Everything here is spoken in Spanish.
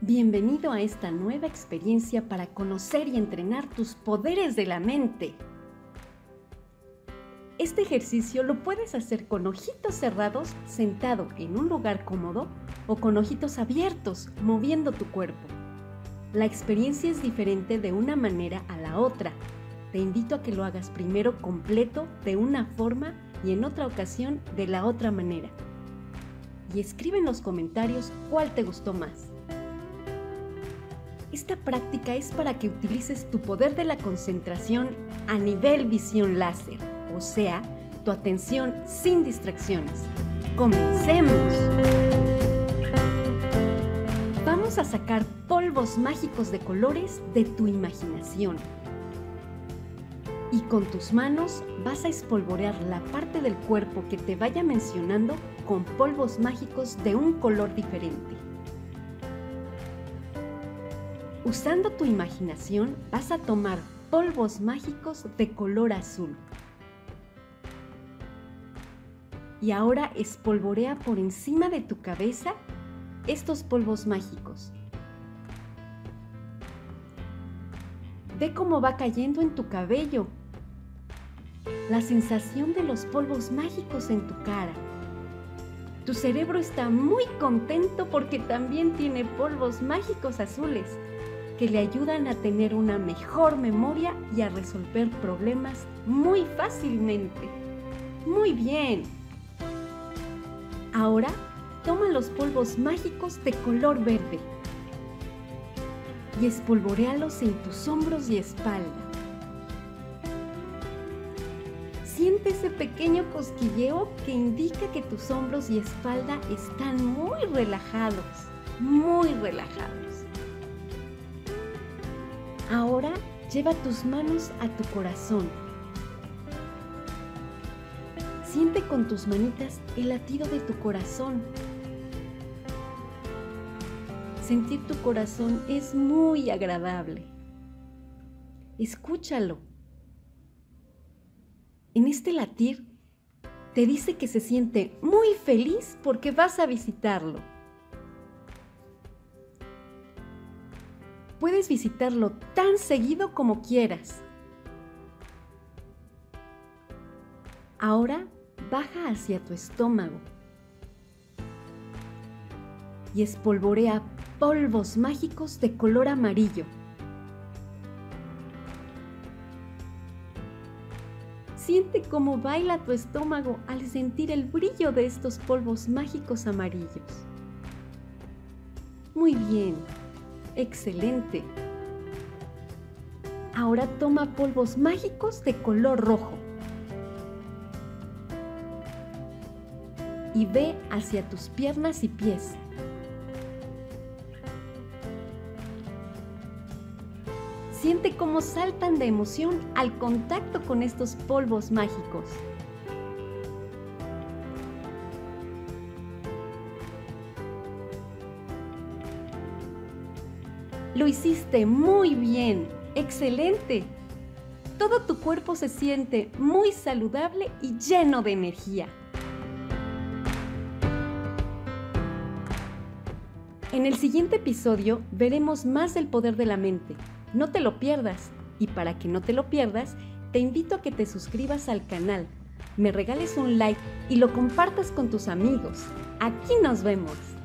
Bienvenido a esta nueva experiencia para conocer y entrenar tus poderes de la mente. Este ejercicio lo puedes hacer con ojitos cerrados sentado en un lugar cómodo o con ojitos abiertos moviendo tu cuerpo. La experiencia es diferente de una manera a la otra. Te invito a que lo hagas primero completo de una forma y en otra ocasión de la otra manera. Y escribe en los comentarios cuál te gustó más. Esta práctica es para que utilices tu poder de la concentración a nivel visión láser, o sea, tu atención sin distracciones. ¡Comencemos! Vamos a sacar polvos mágicos de colores de tu imaginación. Y con tus manos vas a espolvorear la parte del cuerpo que te vaya mencionando con polvos mágicos de un color diferente. Usando tu imaginación vas a tomar polvos mágicos de color azul. Y ahora espolvorea por encima de tu cabeza estos polvos mágicos. Ve cómo va cayendo en tu cabello. La sensación de los polvos mágicos en tu cara. Tu cerebro está muy contento porque también tiene polvos mágicos azules que le ayudan a tener una mejor memoria y a resolver problemas muy fácilmente. Muy bien. Ahora toma los polvos mágicos de color verde y espolvorealos en tus hombros y espalda. Siente ese pequeño cosquilleo que indica que tus hombros y espalda están muy relajados, muy relajados. Ahora lleva tus manos a tu corazón. Siente con tus manitas el latido de tu corazón Sentir tu corazón es muy agradable. Escúchalo. En este latir te dice que se siente muy feliz porque vas a visitarlo. Puedes visitarlo tan seguido como quieras. Ahora baja hacia tu estómago y espolvorea polvos mágicos de color amarillo. Siente cómo baila tu estómago al sentir el brillo de estos polvos mágicos amarillos. Muy bien, excelente. Ahora toma polvos mágicos de color rojo. Y ve hacia tus piernas y pies. Siente cómo saltan de emoción al contacto con estos polvos mágicos. Lo hiciste muy bien, excelente. Todo tu cuerpo se siente muy saludable y lleno de energía. En el siguiente episodio veremos más del poder de la mente no te lo pierdas. Y para que no te lo pierdas, te invito a que te suscribas al canal, me regales un like y lo compartas con tus amigos. Aquí nos vemos.